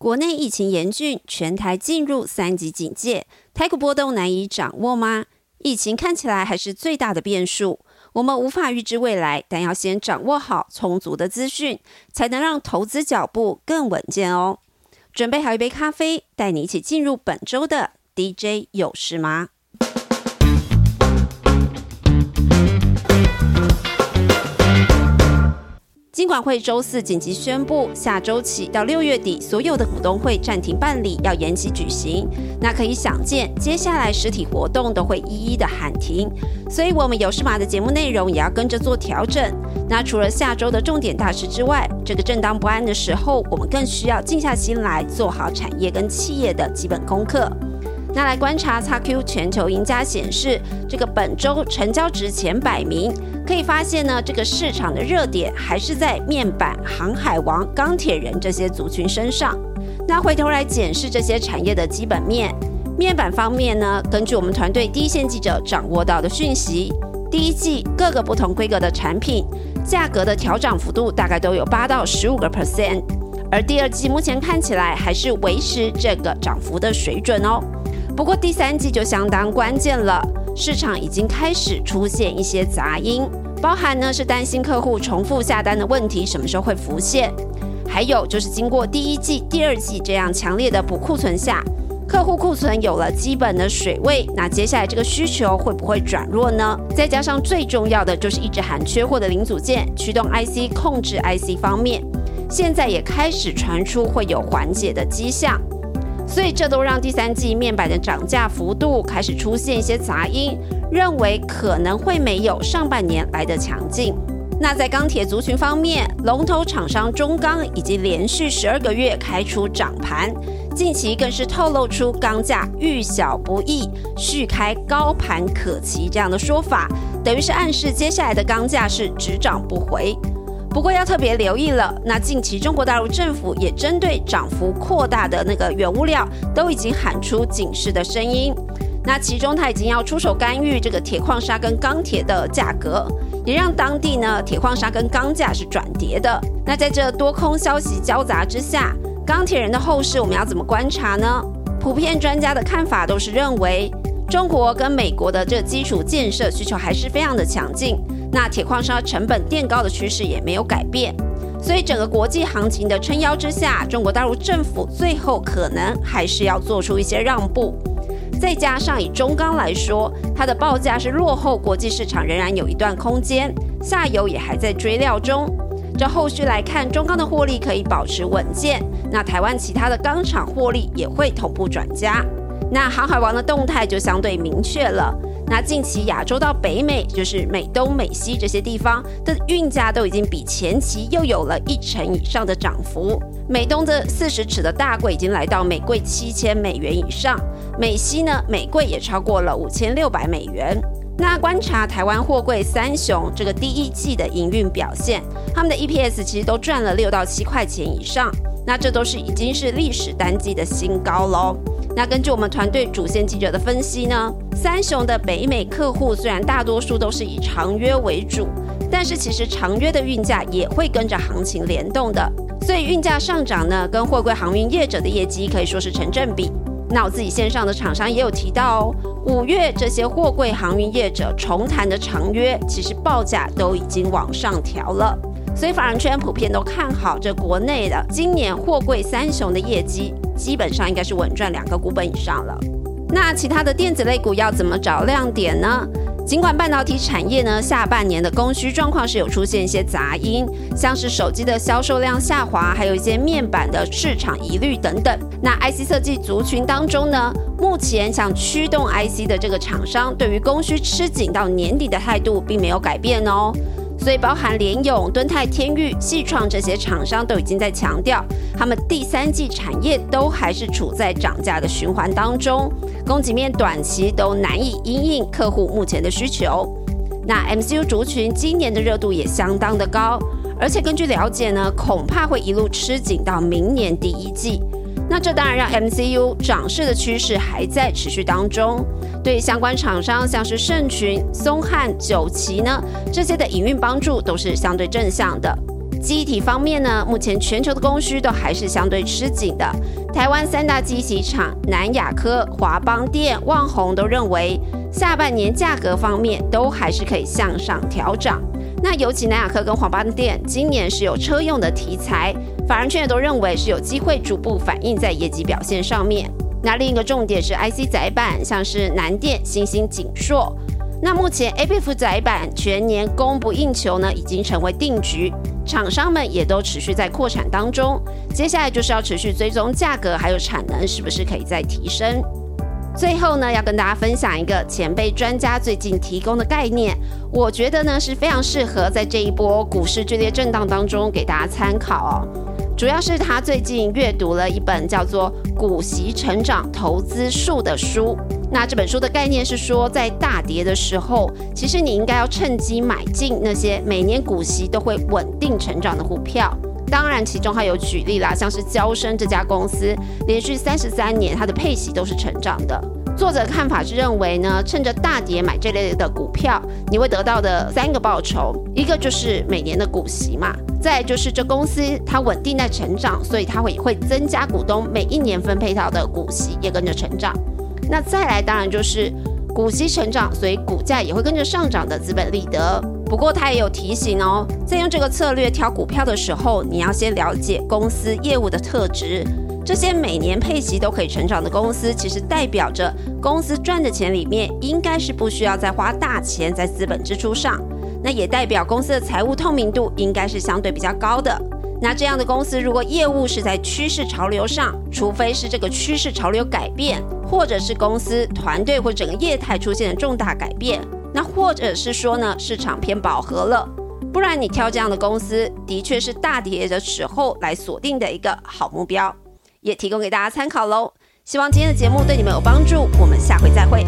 国内疫情严峻，全台进入三级警戒，台股波动难以掌握吗？疫情看起来还是最大的变数，我们无法预知未来，但要先掌握好充足的资讯，才能让投资脚步更稳健哦。准备好一杯咖啡，带你一起进入本周的 DJ 有事吗？金管会周四紧急宣布，下周起到六月底，所有的股东会暂停办理，要延期举行。那可以想见，接下来实体活动都会一一的喊停。所以，我们有事码的节目内容也要跟着做调整。那除了下周的重点大事之外，这个正当不安的时候，我们更需要静下心来，做好产业跟企业的基本功课。那来观察 XQ 全球赢家显示，这个本周成交值前百名，可以发现呢，这个市场的热点还是在面板、航海王、钢铁人这些族群身上。那回头来检视这些产业的基本面，面板方面呢，根据我们团队第一线记者掌握到的讯息，第一季各个不同规格的产品价格的调涨幅度大概都有八到十五个 percent，而第二季目前看起来还是维持这个涨幅的水准哦。不过第三季就相当关键了，市场已经开始出现一些杂音，包含呢是担心客户重复下单的问题什么时候会浮现，还有就是经过第一季、第二季这样强烈的补库存下，客户库存有了基本的水位，那接下来这个需求会不会转弱呢？再加上最重要的就是一直喊缺货的零组件、驱动 IC、控制 IC 方面，现在也开始传出会有缓解的迹象。所以这都让第三季面板的涨价幅度开始出现一些杂音，认为可能会没有上半年来的强劲。那在钢铁族群方面，龙头厂商中钢已经连续十二个月开出涨盘，近期更是透露出钢价遇小不易，续开高盘可期这样的说法，等于是暗示接下来的钢价是只涨不回。不过要特别留意了，那近期中国大陆政府也针对涨幅扩大的那个原物料，都已经喊出警示的声音。那其中他已经要出手干预这个铁矿砂跟钢铁的价格，也让当地呢铁矿砂跟钢价是转跌的。那在这多空消息交杂之下，钢铁人的后市我们要怎么观察呢？普遍专家的看法都是认为，中国跟美国的这基础建设需求还是非常的强劲。那铁矿砂成本垫高的趋势也没有改变，所以整个国际行情的撑腰之下，中国大陆政府最后可能还是要做出一些让步。再加上以中钢来说，它的报价是落后国际市场，仍然有一段空间，下游也还在追料中。这后续来看，中钢的获利可以保持稳健，那台湾其他的钢厂获利也会同步转加。那航海王的动态就相对明确了。那近期亚洲到北美，就是美东、美西这些地方的运价都已经比前期又有了一成以上的涨幅。美东的四十尺的大柜已经来到每柜七千美元以上，美西呢，每柜也超过了五千六百美元。那观察台湾货柜三雄这个第一季的营运表现，他们的 EPS 其实都赚了六到七块钱以上，那这都是已经是历史单季的新高喽。那根据我们团队主线记者的分析呢，三雄的北美客户虽然大多数都是以长约为主，但是其实长约的运价也会跟着行情联动的，所以运价上涨呢，跟货柜航运业者的业绩可以说是成正比。那我自己线上的厂商也有提到哦，五月这些货柜航运业者重谈的长约，其实报价都已经往上调了。所以法人圈普遍都看好这国内的今年货柜三雄的业绩，基本上应该是稳赚两个股本以上了。那其他的电子类股要怎么找亮点呢？尽管半导体产业呢下半年的供需状况是有出现一些杂音，像是手机的销售量下滑，还有一些面板的市场疑虑等等。那 IC 设计族群当中呢，目前想驱动 IC 的这个厂商，对于供需吃紧到年底的态度并没有改变哦。所以，包含联咏、敦泰、天域、细创这些厂商都已经在强调，他们第三季产业都还是处在涨价的循环当中，供给面短期都难以因应客户目前的需求。那 MCU 族群今年的热度也相当的高，而且根据了解呢，恐怕会一路吃紧到明年第一季。那这当然让 MCU 涨势的趋势还在持续当中。对相关厂商，像是盛群、松汉、九旗呢，这些的营运帮助都是相对正向的。机体方面呢，目前全球的供需都还是相对吃紧的。台湾三大机体厂南亚科、华邦电、旺宏都认为，下半年价格方面都还是可以向上调整。那尤其南亚科跟华邦电今年是有车用的题材，法人圈也都认为是有机会逐步反映在业绩表现上面。那另一个重点是 IC 载板，像是南电、新兴、景硕。那目前 A P F 载板全年供不应求呢，已经成为定局，厂商们也都持续在扩产当中。接下来就是要持续追踪价格还有产能是不是可以再提升。最后呢，要跟大家分享一个前辈专家最近提供的概念，我觉得呢是非常适合在这一波股市剧烈震荡当中给大家参考哦。主要是他最近阅读了一本叫做《股息成长投资术》的书。那这本书的概念是说，在大跌的时候，其实你应该要趁机买进那些每年股息都会稳定成长的股票。当然，其中还有举例啦，像是交生这家公司，连续三十三年它的配息都是成长的。作者看法是认为呢，趁着大跌买这类的股票，你会得到的三个报酬，一个就是每年的股息嘛，再就是这公司它稳定在成长，所以它会会增加股东每一年分配到的股息也跟着成长。那再来当然就是股息成长，所以股价也会跟着上涨的资本利得。不过他也有提醒哦，在用这个策略挑股票的时候，你要先了解公司业务的特质。这些每年配息都可以成长的公司，其实代表着公司赚的钱里面应该是不需要再花大钱在资本支出上，那也代表公司的财务透明度应该是相对比较高的。那这样的公司如果业务是在趋势潮流上，除非是这个趋势潮流改变，或者是公司团队或整个业态出现了重大改变，那或者是说呢市场偏饱和了，不然你挑这样的公司，的确是大跌的时候来锁定的一个好目标。也提供给大家参考喽，希望今天的节目对你们有帮助，我们下回再会。